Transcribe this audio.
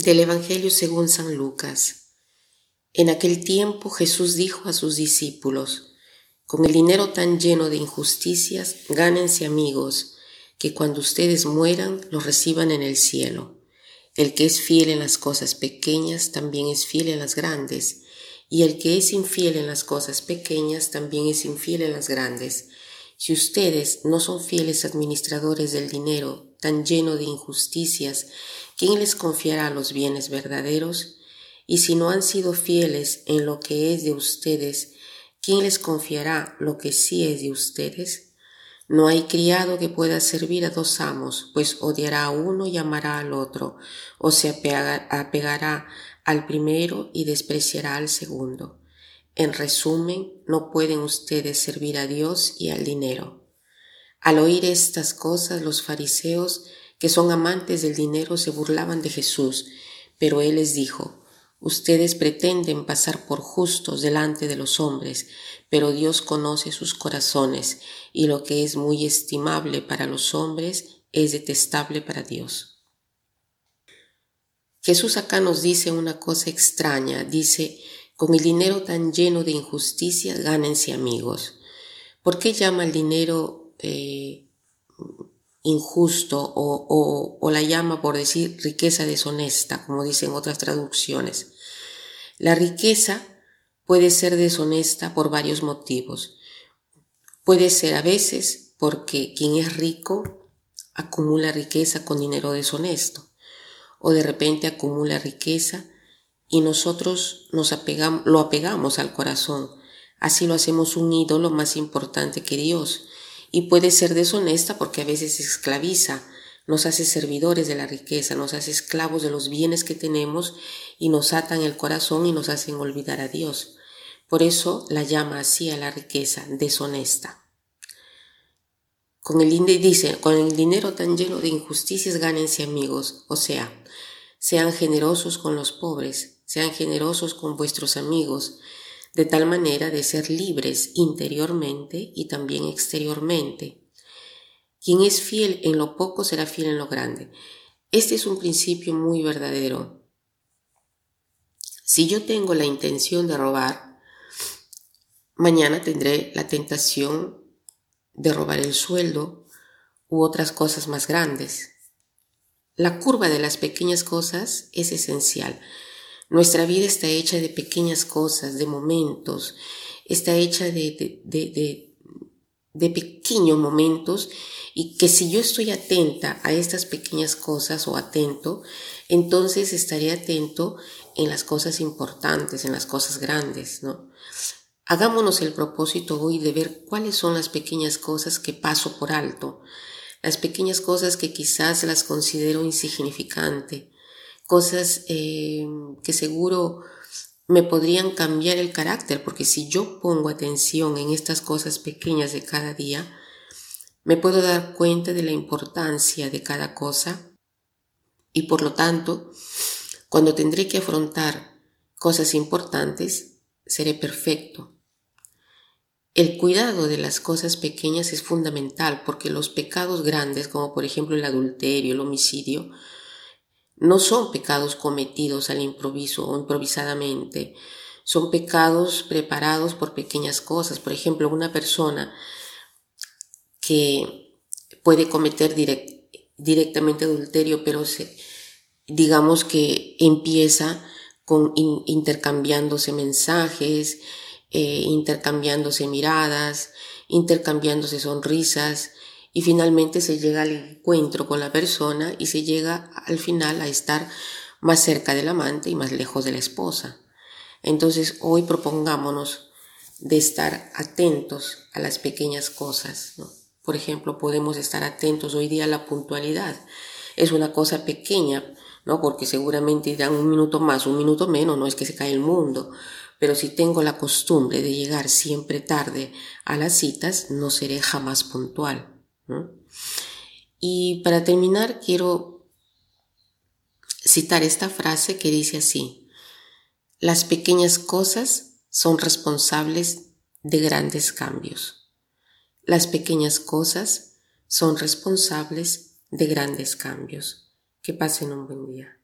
Del Evangelio según San Lucas. En aquel tiempo Jesús dijo a sus discípulos, con el dinero tan lleno de injusticias, gánense amigos, que cuando ustedes mueran los reciban en el cielo. El que es fiel en las cosas pequeñas también es fiel en las grandes, y el que es infiel en las cosas pequeñas también es infiel en las grandes. Si ustedes no son fieles administradores del dinero tan lleno de injusticias, ¿quién les confiará los bienes verdaderos? Y si no han sido fieles en lo que es de ustedes, ¿quién les confiará lo que sí es de ustedes? No hay criado que pueda servir a dos amos, pues odiará a uno y amará al otro, o se apegará al primero y despreciará al segundo. En resumen, no pueden ustedes servir a Dios y al dinero. Al oír estas cosas, los fariseos, que son amantes del dinero, se burlaban de Jesús, pero él les dijo, Ustedes pretenden pasar por justos delante de los hombres, pero Dios conoce sus corazones, y lo que es muy estimable para los hombres es detestable para Dios. Jesús acá nos dice una cosa extraña, dice, con el dinero tan lleno de injusticias, gánense amigos. ¿Por qué llama el dinero eh, injusto o, la llama, por decir, riqueza deshonesta, como dicen otras traducciones? La riqueza puede ser deshonesta por varios motivos. Puede ser a veces porque quien es rico acumula riqueza con dinero deshonesto o de repente acumula riqueza y nosotros nos apegamos, lo apegamos al corazón. Así lo hacemos un ídolo más importante que Dios. Y puede ser deshonesta porque a veces esclaviza, nos hace servidores de la riqueza, nos hace esclavos de los bienes que tenemos y nos atan el corazón y nos hacen olvidar a Dios. Por eso la llama así a la riqueza, deshonesta. Con el, dice, con el dinero tan lleno de injusticias gánense amigos, o sea, sean generosos con los pobres, sean generosos con vuestros amigos, de tal manera de ser libres interiormente y también exteriormente. Quien es fiel en lo poco será fiel en lo grande. Este es un principio muy verdadero. Si yo tengo la intención de robar, mañana tendré la tentación de robar el sueldo u otras cosas más grandes. La curva de las pequeñas cosas es esencial. Nuestra vida está hecha de pequeñas cosas, de momentos, está hecha de, de, de, pequeños momentos y que si yo estoy atenta a estas pequeñas cosas o atento, entonces estaré atento en las cosas importantes, en las cosas grandes, ¿no? Hagámonos el propósito hoy de ver cuáles son las pequeñas cosas que paso por alto, las pequeñas cosas que quizás las considero insignificante, cosas eh, que seguro me podrían cambiar el carácter, porque si yo pongo atención en estas cosas pequeñas de cada día, me puedo dar cuenta de la importancia de cada cosa y por lo tanto, cuando tendré que afrontar cosas importantes, seré perfecto. El cuidado de las cosas pequeñas es fundamental porque los pecados grandes, como por ejemplo el adulterio, el homicidio, no son pecados cometidos al improviso o improvisadamente, son pecados preparados por pequeñas cosas. Por ejemplo, una persona que puede cometer directamente adulterio, pero se, digamos que empieza con intercambiándose mensajes, eh, intercambiándose miradas, intercambiándose sonrisas, y finalmente se llega al encuentro con la persona y se llega al final a estar más cerca del amante y más lejos de la esposa. Entonces hoy propongámonos de estar atentos a las pequeñas cosas. Por ejemplo, podemos estar atentos hoy día a la puntualidad. Es una cosa pequeña, ¿no? Porque seguramente dan un minuto más, un minuto menos, no es que se cae el mundo. Pero si tengo la costumbre de llegar siempre tarde a las citas, no seré jamás puntual. Y para terminar, quiero citar esta frase que dice así, las pequeñas cosas son responsables de grandes cambios. Las pequeñas cosas son responsables de grandes cambios. Que pasen un buen día.